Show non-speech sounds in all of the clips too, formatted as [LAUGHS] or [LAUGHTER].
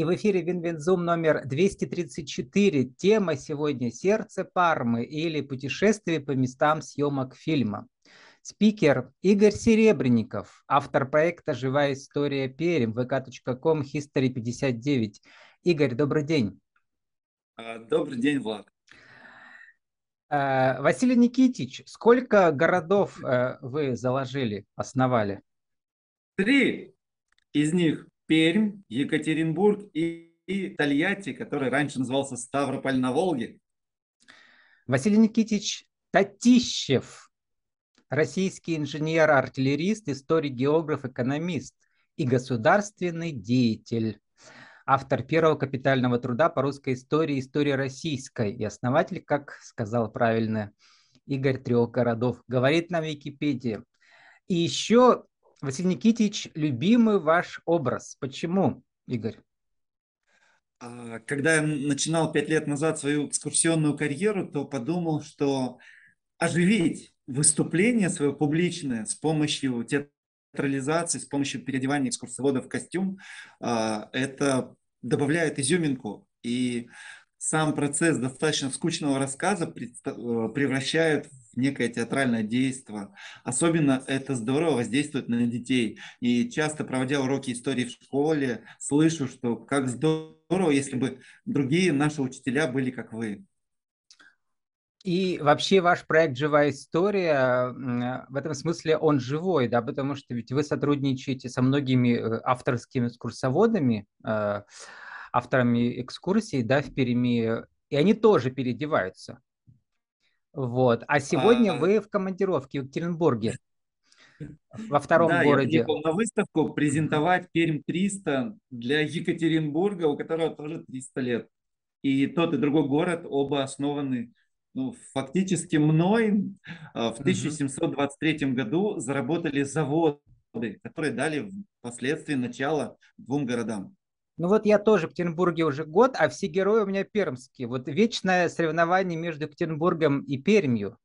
И в эфире Win Win Zoom номер 234. Тема сегодня «Сердце Пармы» или «Путешествие по местам съемок фильма». Спикер Игорь Серебренников, автор проекта «Живая история Перми», vk.com, history59. Игорь, добрый день. А, добрый день, Влад. А, Василий Никитич, сколько городов э, вы заложили, основали? Три. Из них Пермь, Екатеринбург и, и Тольятти, который раньше назывался Ставрополь на Волге. Василий Никитич Татищев, российский инженер-артиллерист, историк, географ, экономист и государственный деятель. Автор первого капитального труда по русской истории «История российской» и основатель, как сказал правильно Игорь Трех городов, говорит на Википедии. И еще Василий Никитич, любимый ваш образ. Почему, Игорь? А, когда я начинал пять лет назад свою экскурсионную карьеру, то подумал, что оживить выступление свое публичное с помощью театрализации, с помощью переодевания экскурсовода в костюм, а, это добавляет изюминку. И сам процесс достаточно скучного рассказа э, превращает некое театральное действие. Особенно это здорово воздействует на детей. И часто, проводя уроки истории в школе, слышу, что как здорово, если бы другие наши учителя были как вы. И вообще ваш проект «Живая история», в этом смысле он живой, да, потому что ведь вы сотрудничаете со многими э, авторскими экскурсоводами, э, авторами экскурсий, да, в Перми, и они тоже переодеваются. Вот. А сегодня а... вы в командировке в Екатеринбурге, во втором да, городе. Я на выставку презентовать Пермь 300 для Екатеринбурга, у которого тоже 300 лет. И тот и другой город оба основаны ну, фактически мной а, в 1723 году заработали заводы, которые дали впоследствии начало двум городам. Ну вот я тоже в Петербурге уже год, а все герои у меня пермские. Вот вечное соревнование между Екатеринбургом и Пермью.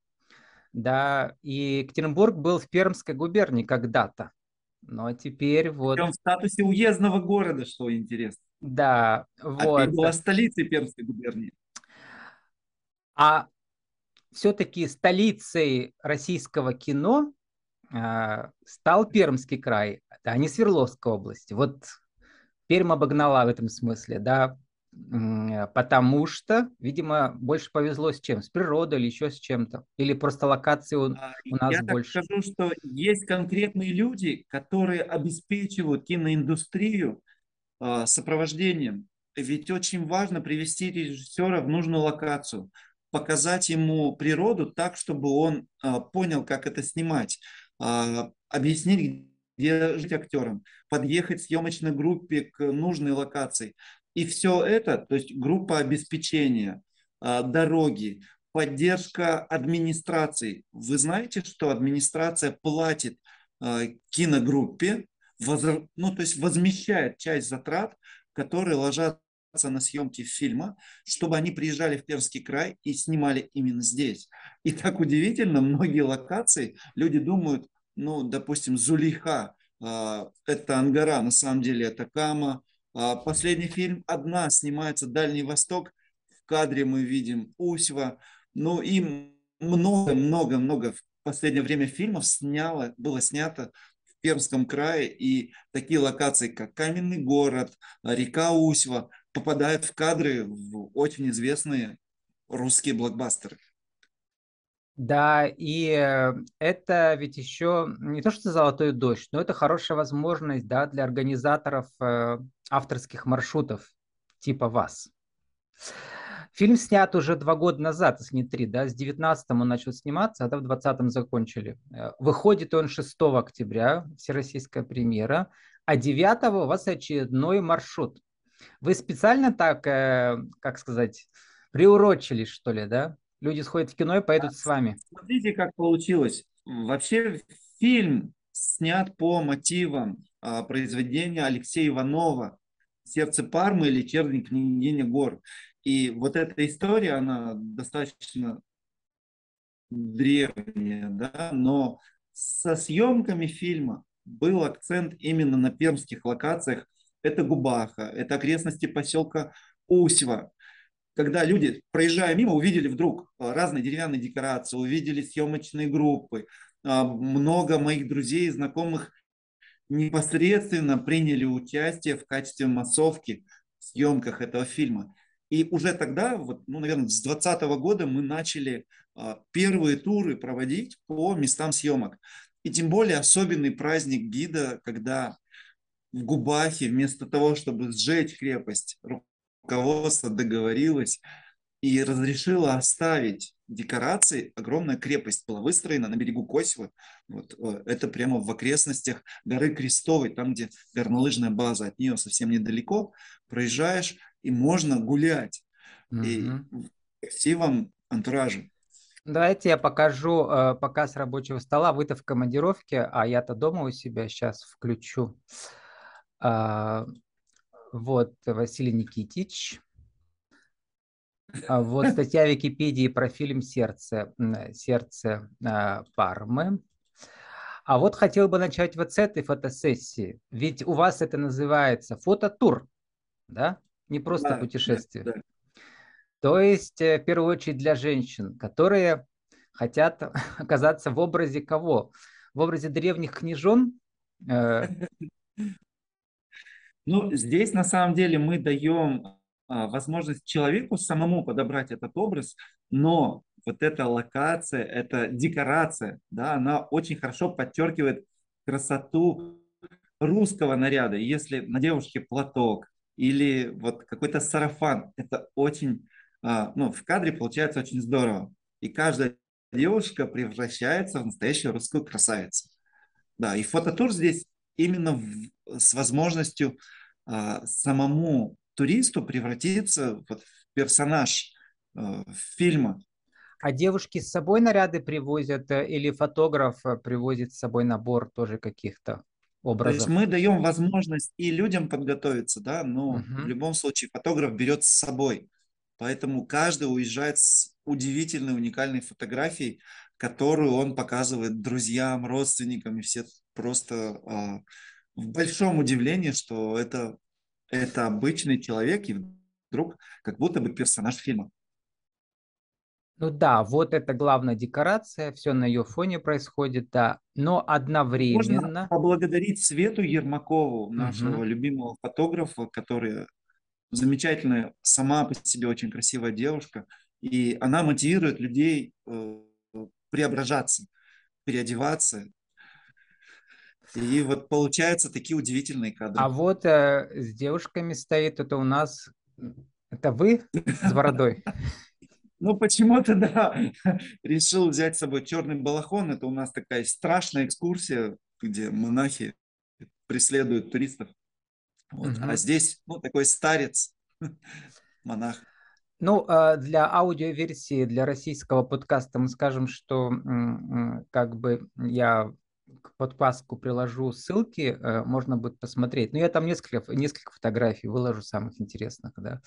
Да, и Екатеринбург был в Пермской губернии когда-то. Но теперь вот... Причем в статусе уездного города, что интересно. Да, вот. А была столицей Пермской губернии. А все-таки столицей российского кино э, стал Пермский край, а не Свердловская область. Вот Пермь обогнала в этом смысле, да, потому что, видимо, больше повезло с чем? С природой или еще с чем-то? Или просто локации у, а, у нас Я больше? Я скажу, что есть конкретные люди, которые обеспечивают киноиндустрию э, сопровождением. Ведь очень важно привести режиссера в нужную локацию, показать ему природу так, чтобы он э, понял, как это снимать, э, объяснить, где жить актерам, подъехать съемочной группе к нужной локации. И все это, то есть группа обеспечения, а, дороги, поддержка администрации. Вы знаете, что администрация платит а, киногруппе, ну, то есть возмещает часть затрат, которые ложатся на съемки фильма, чтобы они приезжали в Пермский край и снимали именно здесь. И так удивительно, многие локации, люди думают, ну, допустим, Зулейха, а, это Ангара, на самом деле это Кама. А, последний фильм «Одна» снимается «Дальний Восток». В кадре мы видим Усьва. Ну и много-много-много в последнее время фильмов сняло, было снято в Пермском крае. И такие локации, как Каменный город, река Усьва, попадают в кадры в очень известные русские блокбастеры. Да, и э, это ведь еще не то, что золотой дождь, но это хорошая возможность да, для организаторов э, авторских маршрутов типа вас. Фильм снят уже два года назад, если не три, да, с 19 он начал сниматься, а да, в 20 закончили. Э, выходит он 6 октября, всероссийская премьера, а 9 у вас очередной маршрут. Вы специально так, как сказать, приурочили, что ли, да? Люди сходят в кино и поедут с вами. Смотрите, как получилось. Вообще фильм снят по мотивам а, произведения Алексея Иванова «Сердце Пармы» или «Черный княгиня гор». И вот эта история, она достаточно древняя, да, но со съемками фильма был акцент именно на пермских локациях. это Губаха, это окрестности поселка Усева, когда люди, проезжая мимо, увидели вдруг а, разные деревянные декорации, увидели съемочные группы. А, много моих друзей и знакомых непосредственно приняли участие в качестве массовки в съемках этого фильма. И уже тогда, вот, ну, наверное, с 2020 года мы начали а, первые туры проводить по местам съемок. И тем более особенный праздник гида, когда в Губахе вместо того, чтобы сжечь крепость, руководство договорилось и разрешило оставить декорации. Огромная крепость была выстроена на берегу Косева. Вот, э, это прямо в окрестностях горы Крестовой, там, где горнолыжная база. От нее совсем недалеко. Проезжаешь, и можно гулять. Угу. И красивом антураже. Давайте я покажу э, показ рабочего стола. Вы-то в командировке, а я-то дома у себя сейчас включу. Э, вот Василий Никитич. А вот статья Википедии про фильм «Сердце», «Сердце э, Пармы». А вот хотел бы начать вот с этой фотосессии. Ведь у вас это называется фототур, да? Не просто да, путешествие. Да, да. То есть, э, в первую очередь, для женщин, которые хотят [LAUGHS] оказаться в образе кого? В образе древних княжон? Э, [LAUGHS] ну, здесь на самом деле мы даем а, возможность человеку самому подобрать этот образ, но вот эта локация, эта декорация, да, она очень хорошо подчеркивает красоту русского наряда. Если на девушке платок или вот какой-то сарафан, это очень, а, ну, в кадре получается очень здорово. И каждая девушка превращается в настоящую русскую красавицу. Да, и фототур здесь именно в, с возможностью а, самому туристу превратиться вот в персонаж а, фильма. А девушки с собой наряды привозят э, или фотограф э, привозит с собой набор тоже каких-то образов? То есть мы даем возможность и людям подготовиться, да, но угу. в любом случае фотограф берет с собой. Поэтому каждый уезжает с удивительной, уникальной фотографией, которую он показывает друзьям, родственникам, и все просто а, в большом удивлении, что это, это обычный человек, и вдруг как будто бы персонаж фильма. Ну да, вот это главная декорация, все на ее фоне происходит, да. Но одновременно... Можно поблагодарить Свету Ермакову, нашего угу. любимого фотографа, которая замечательная, сама по себе очень красивая девушка, и она мотивирует людей э, преображаться, переодеваться, и вот получаются такие удивительные кадры. А вот э, с девушками стоит, это у нас... Это вы с бородой? [LAUGHS] Ну, почему-то, да, [LAUGHS] решил взять с собой черный балахон. Это у нас такая страшная экскурсия, где монахи преследуют туристов. Вот. Угу. А здесь, ну, такой старец, [LAUGHS] монах. Ну, а для аудиоверсии, для российского подкаста мы скажем, что как бы я к подпаску приложу ссылки, э, можно будет посмотреть. Ну, я там несколько, несколько фотографий выложу самых интересных, да.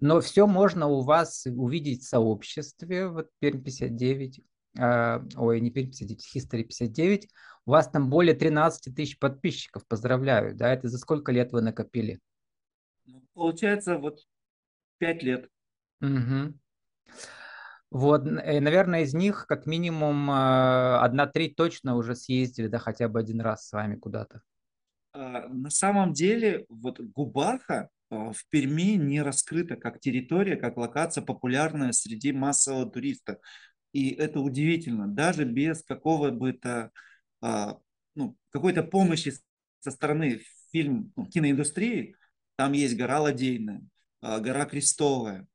Но все можно у вас увидеть в сообществе, вот Пермь 59, э, ой, не Пермь 59, History 59. У вас там более 13 тысяч подписчиков, поздравляю, да, это за сколько лет вы накопили? Получается, вот 5 лет. Угу. Вот, э, наверное, из них как минимум э, одна треть точно уже съездили, да, хотя бы один раз с вами куда-то. А, на самом деле, вот Губаха а, в Перми не раскрыта как территория, как локация популярная среди массового туриста. И это удивительно. Даже без какого бы то а, ну, какой-то помощи со стороны фильм, ну, киноиндустрии, там есть гора Ладейная, гора Крестовая,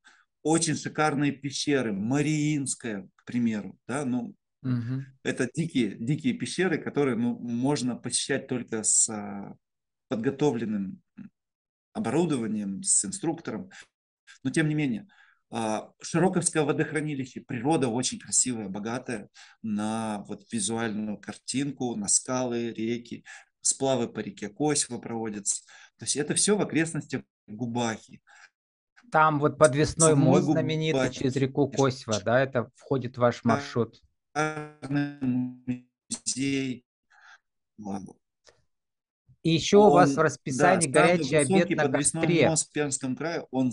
очень шикарные пещеры, Мариинская, к примеру, да, ну, угу. это дикие, дикие пещеры, которые, ну, можно посещать только с а, подготовленным оборудованием, с инструктором, но тем не менее, а, Широковское водохранилище, природа очень красивая, богатая на вот визуальную картинку, на скалы, реки, сплавы по реке Косево проводятся. То есть это все в окрестностях Губахи. Там вот подвесной мост знаменитый через реку Косьва, да, это входит в ваш маршрут. Музей. И еще у вас в Он, да, расписании самый горячий обед на костре. мост в Пермском крае, он,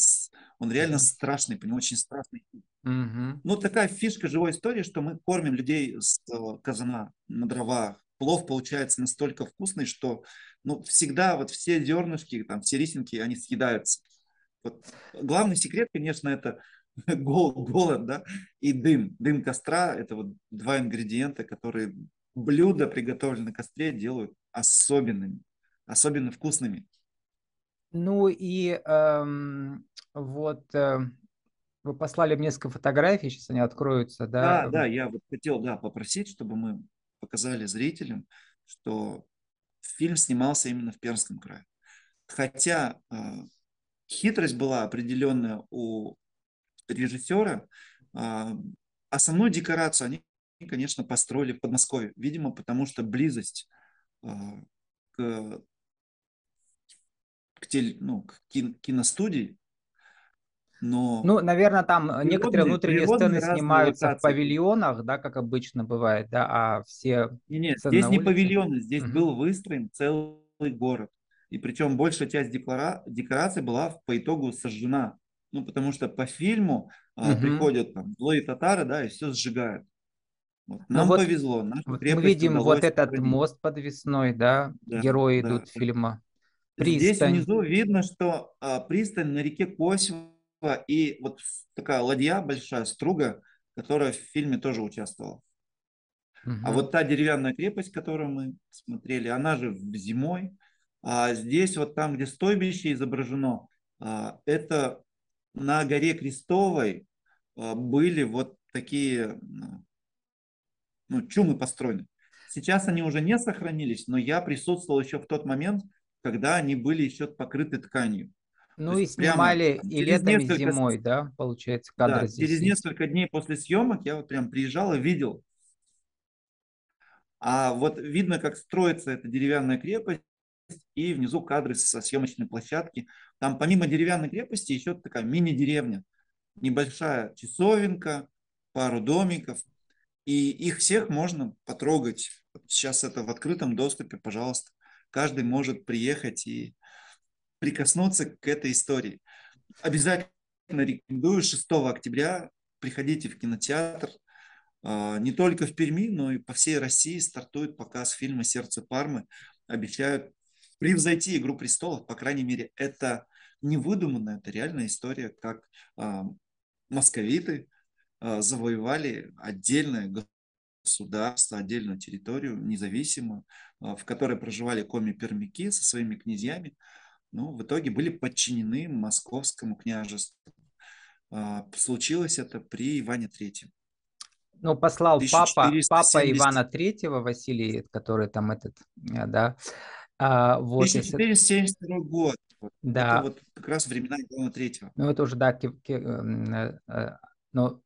он реально страшный, по нему очень страшный. Мгм. Ну, такая фишка живой истории, что мы кормим людей с э, казана на дровах. Плов получается настолько вкусный, что ну, всегда вот все зернышки, там, все рисинки, они съедаются. Вот. Главный секрет, конечно, это [LAUGHS] гол- голод, да, и дым. Дым костра– это вот два ингредиента, которые блюда, приготовленные на костре, делают особенными, особенно вкусными. Ну и эм, вот э, вы послали мне несколько фотографий, сейчас они откроются, да? Да, да, я вот хотел, да, попросить, чтобы мы показали зрителям, что фильм снимался именно в Пермском крае. Хотя э, хитрость была определенная у режиссера, основную декорацию они, конечно, построили в Подмосковье, видимо, потому что близость э, к, к, теле- ну, к кин- киностудии, но Ну, наверное, там э, некоторые природные, внутренние природные сцены снимаются в локации. павильонах, да, как обычно бывает, да, а все Не, нет, здесь не улице. павильоны, здесь Мгм. был выстроен целый город. И причем большая часть декора... декораций была по итогу сожжена. Ну, потому что по фильму а, Мгм. приходят там злые татары, да, и все сжигают. Вот. Ну Нам вот, повезло, вот мы видим вот этот сохранить. мост подвесной, да, Да, герои да. идут фильма, Здесь пристань. внизу видно, что а, пристань на реке Косева и вот такая ладья большая, струга, которая в фильме тоже участвовала. А Мгм. вот та деревянная крепость, которую мы смотрели, она же зимой. А здесь вот там, где стойбище изображено, а, это на горе Крестовой а, были вот такие ну, чумы построены. Сейчас они уже не сохранились, но я присутствовал еще в тот момент, когда они были еще покрыты тканью. Ну То и есть прямо снимали там и летом, и несколько с- зимой, да, получается, Да, кадры здесь через есть. несколько дней после съемок я вот прям приезжал и видел. А вот видно, как строится эта деревянная крепость, и внизу кадры со съемочной площадки. Там помимо деревянной крепости еще такая мини-деревня, небольшая часовенка, пару домиков, и их всех можно потрогать. Сейчас это в открытом доступе, пожалуйста. Каждый может приехать и прикоснуться к этой истории. Обязательно рекомендую 6 октября приходите в кинотеатр. А, Не только в Перми, но и по всей России стартует показ фильма «Сердце Пармы». Обещают превзойти «Игру престолов». По крайней мере, это не выдуманная, это реальная история, как а, московиты а, завоевали отдельное государство, отдельную территорию, независимую, а, в которой проживали коми-пермяки со своими князьями. Ну, в итоге были подчинены московскому княжеству. А, Случилось это при Иване Третьем. Ну, послал папа, папа 1470. Ивана Третьего, Василий, который там этот, э, да, а, вот, если- 1472 год. Вот. Да. Это вот как раз времена Ивана Третьего. ну, это уже, да, ки- ки- э, э, но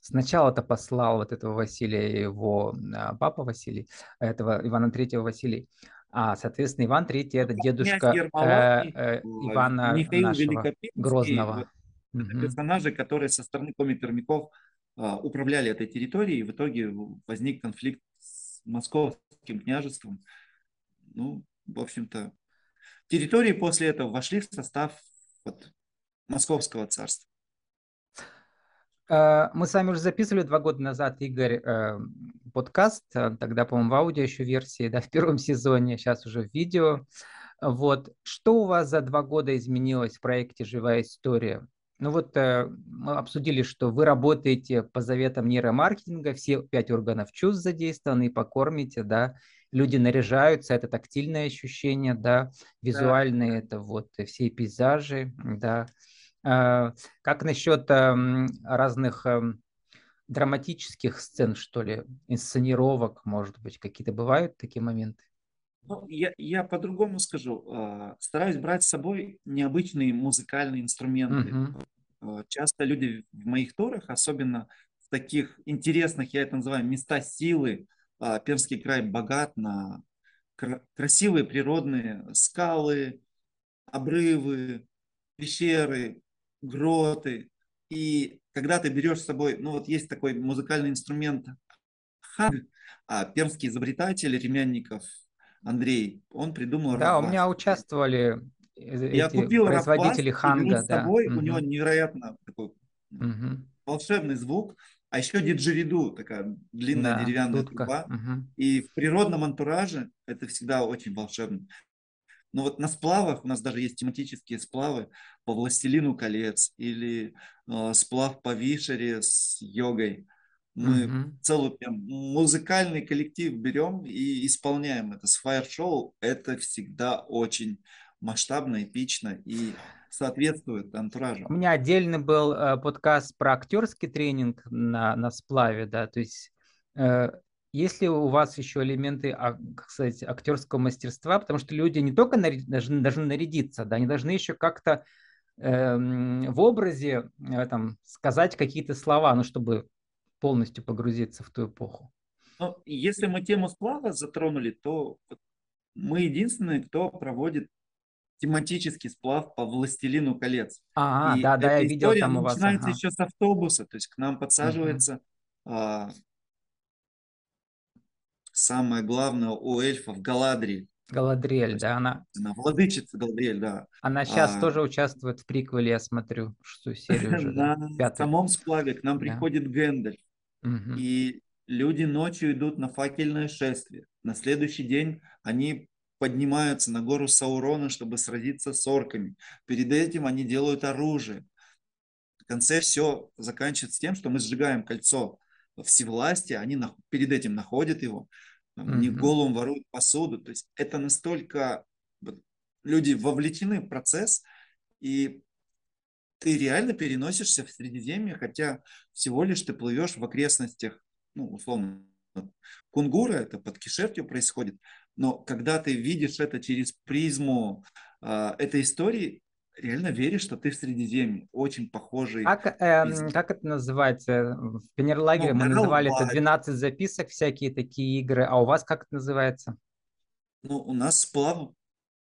сначала-то послал вот этого Василия, его а, папа Василий, этого Ивана Третьего Василий, а, соответственно, Иван Третий это дедушка э, Ивана Михаил нашего Грозного. вот Мгм. персонажи, которые со стороны коми-пермяков а, управляли этой территорией, и в итоге возник конфликт с московским княжеством. Ну, в общем-то, территории после этого вошли в состав вот, московского царства. Э, Мы с вами уже записывали два года назад, Игорь, э, подкаст, тогда, по-моему, в аудио еще версии, да, в первом сезоне, сейчас уже в видео. Вот, что у вас за два года изменилось в проекте «Живая история»? Ну вот э, мы обсудили, что вы работаете по заветам нейромаркетинга, все пять органов чувств задействованы, и покормите, да, люди наряжаются, это тактильное ощущение, да, визуальные, это вот все пейзажи, да. Э, Как насчет эм, разных эм, драматических сцен, что ли, инсценировок, может быть, какие-то бывают такие моменты? Ну, я, я по-другому скажу. А, Стараюсь брать с собой необычные музыкальные инструменты. А, Часто люди в моих турах, особенно в таких интересных, я это называю, места силы, а, Пермский край богат на кра- красивые природные скалы, обрывы, пещеры, гроты. И когда ты берешь с собой, ну вот есть такой музыкальный инструмент ханг, а пермский изобретатель Ремянников Андрей, он придумал Да, у меня участвовали Я эти купил производители Рафбас, ханга, с да. собой, у Мгм. него невероятно такой Мгм. волшебный звук, а еще диджериду, такая длинная Да, деревянная дудка. труба. Мгм. И в природном антураже это всегда очень волшебно. Но вот на сплавах, у нас даже есть тематические сплавы по «Властелину колец» или э, сплав по Вишере с йогой. Мы Мгм. целый прям музыкальный коллектив берем и исполняем это с фаер-шоу. Это всегда очень масштабно, эпично и соответствует антуражу. У меня отдельный был э, подкаст про актерский тренинг на, на сплаве, да, то есть э, есть ли у вас еще элементы, а, как сказать, актерского мастерства, потому что люди не только нари- должны, должны нарядиться, да, они должны еще как-то эм, в образе э, там, сказать какие-то слова, ну, чтобы полностью погрузиться в ту эпоху. Но если мы тему сплава затронули, то мы единственные, кто проводит тематический сплав по «Властелину колец». А, И да, да, я видел там у вас. начинается ага. еще с автобуса, то есть к нам подсаживается а, самое главное у эльфов Галадриэль, Галадриэль, есть да, она, она владычица Галадриэль, да. она сейчас А, тоже участвует в приквеле, я смотрю, шестую серию уже, да, [LAUGHS] на пятую. самом сплаве к нам Да. приходит Гэндальф, и люди ночью идут на факельное шествие. На следующий день они поднимаются на гору Саурона, чтобы сразиться с орками. Перед этим они делают оружие. В конце все заканчивается тем, что мы сжигаем кольцо всевластия, они нах- перед этим находят его, там, них Мгм. голову воруют посуду. То есть это настолько люди вовлечены в процесс, и ты реально переносишься в Средиземье, хотя всего лишь ты плывешь в окрестностях, ну, условно, Кунгура, это под Кишевтью происходит, но когда ты видишь это через призму а, этой истории, реально веришь, что ты в Средиземье. Очень похожий Как, из- как это называется? В пионерлагере Ну, мы называли это Гаралваль. 12 записок, всякие такие игры. А у вас как это называется? Ну, у нас сплав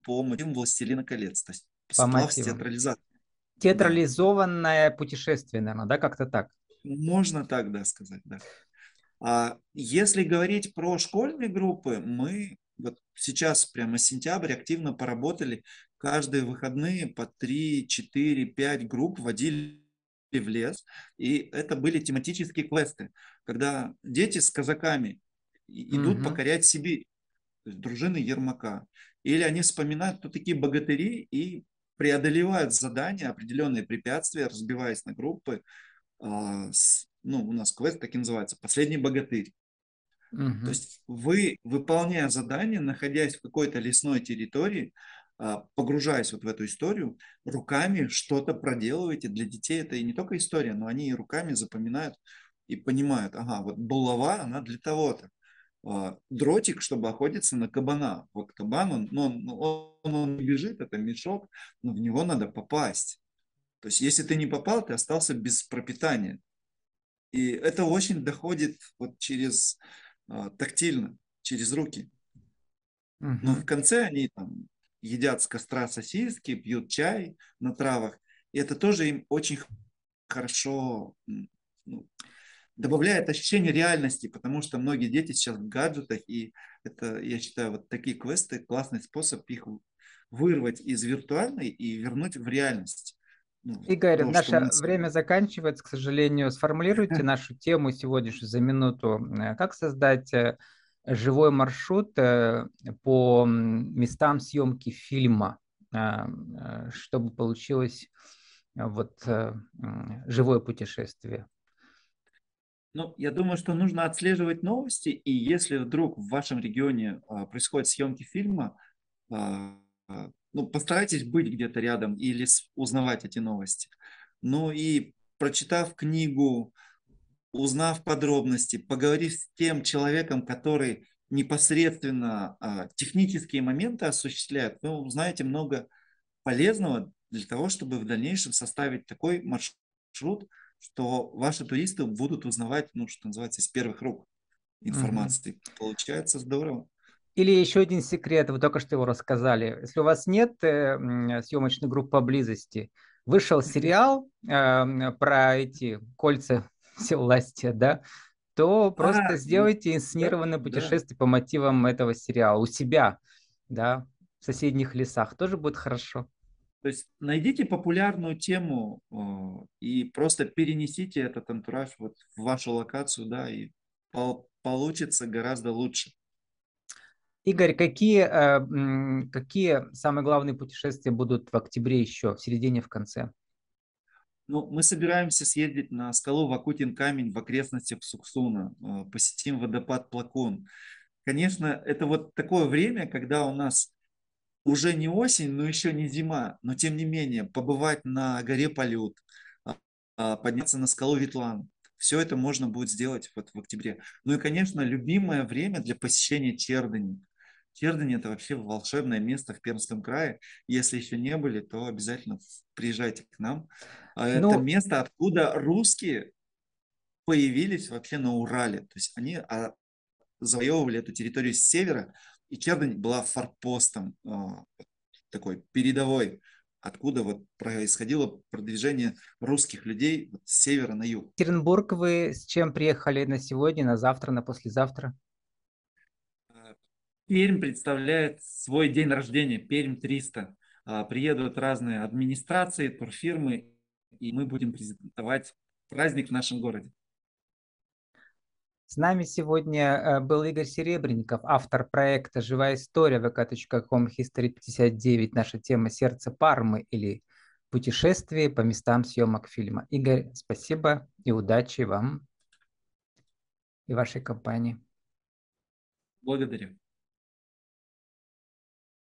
по мотивам «Властелина колец», то есть По сплав с мотивам. театрализацией. Театрализованное путешествие, наверное, да, как-то так? Можно так, да, сказать, да. А если говорить про школьные группы, мы вот сейчас прямо сентябрь активно поработали. Каждые выходные по 3, 4, 5 групп водили в лес. И это были тематические квесты, когда дети с казаками идут Мгм. покорять Сибирь, то есть дружины Ермака. Или они вспоминают, кто такие богатыри и преодолевают задания, определенные препятствия, разбиваясь на группы. А, ну, у нас квест так и называется «Последний богатырь». То есть вы, выполняя задание, находясь в какой-то лесной территории, а, погружаясь вот в эту историю, руками что-то проделываете. Для детей это и не только история, но они и руками запоминают и понимают, ага, вот булава, она для того-то. А, Дротик, чтобы охотиться на кабана. Вот кабан, он, ну, он, он, он не бежит, это мешок, но в него надо попасть. То есть если ты не попал, ты остался без пропитания. И это очень доходит вот через тактильно, через руки. Но в конце они там едят с костра сосиски, пьют чай на травах. И это тоже им очень хорошо ну, добавляет ощущение реальности, потому что многие дети сейчас в гаджетах, и это, я считаю, вот такие квесты классный способ их вырвать из виртуальной и вернуть в реальность. Ну, Игорь, то, что наше мы время заканчивается, к сожалению. Сформулируйте нашу тему сегодняшнюю за минуту. Э, Как создать э, живой маршрут э, по местам съемки фильма, чтобы получилось вот живое путешествие? Ну, я думаю, что нужно отслеживать новости, и если вдруг в вашем регионе а, происходят съемки фильма, а, ну, постарайтесь быть где-то рядом или узнавать эти новости. Ну и прочитав книгу, узнав подробности, поговорив с тем человеком, который непосредственно а, технические моменты осуществляет, вы узнаете много полезного для того, чтобы в дальнейшем составить такой маршрут, что ваши туристы будут узнавать, ну, что называется, из первых рук информации. Получается здорово. Или еще один секрет, вы только что его рассказали. Если у вас нет э, съемочной группы поблизости, вышел сериал э, про эти кольца [LAUGHS] всевластия, да, то просто А, сделайте да, инсценированное да. путешествие по мотивам этого сериала у себя, да, в соседних лесах. Тоже будет хорошо. То есть найдите популярную тему и просто перенесите этот антураж вот в вашу локацию, да, и пол- получится гораздо лучше. Игорь, какие, э, какие самые главные путешествия будут в октябре еще, в середине, в конце? Ну, мы собираемся съездить на скалу Вакутин камень в окрестностях Суксуна, э, посетим водопад Плакун. Конечно, это вот такое время, когда у нас уже не осень, но еще не зима, но тем не менее побывать на горе Полют, а, подняться на скалу Ветлан. Все это можно будет сделать вот в октябре. Ну и, конечно, любимое время для посещения Чердани. Чердани – это вообще волшебное место в Пермском крае. Если еще не были, то обязательно приезжайте к нам. А Это Ну, место, откуда русские появились вообще на Урале. То есть они а, завоевывали эту территорию с севера, и Чердань была форпостом а, такой передовой, откуда вот происходило продвижение русских людей с севера на юг. Екатеринбург вы с чем приехали на сегодня, на завтра, на послезавтра? Пермь представляет свой день рождения, Пермь 300. А, Приедут разные администрации, турфирмы, и мы будем презентовать праздник в нашем городе. С нами сегодня э, был Игорь Серебренников, автор проекта «Живая история» vk.com History 59. Наша тема «Сердце Пармы» или «Путешествие по местам съемок фильма». Игорь, спасибо и удачи вам и вашей компании. Благодарю.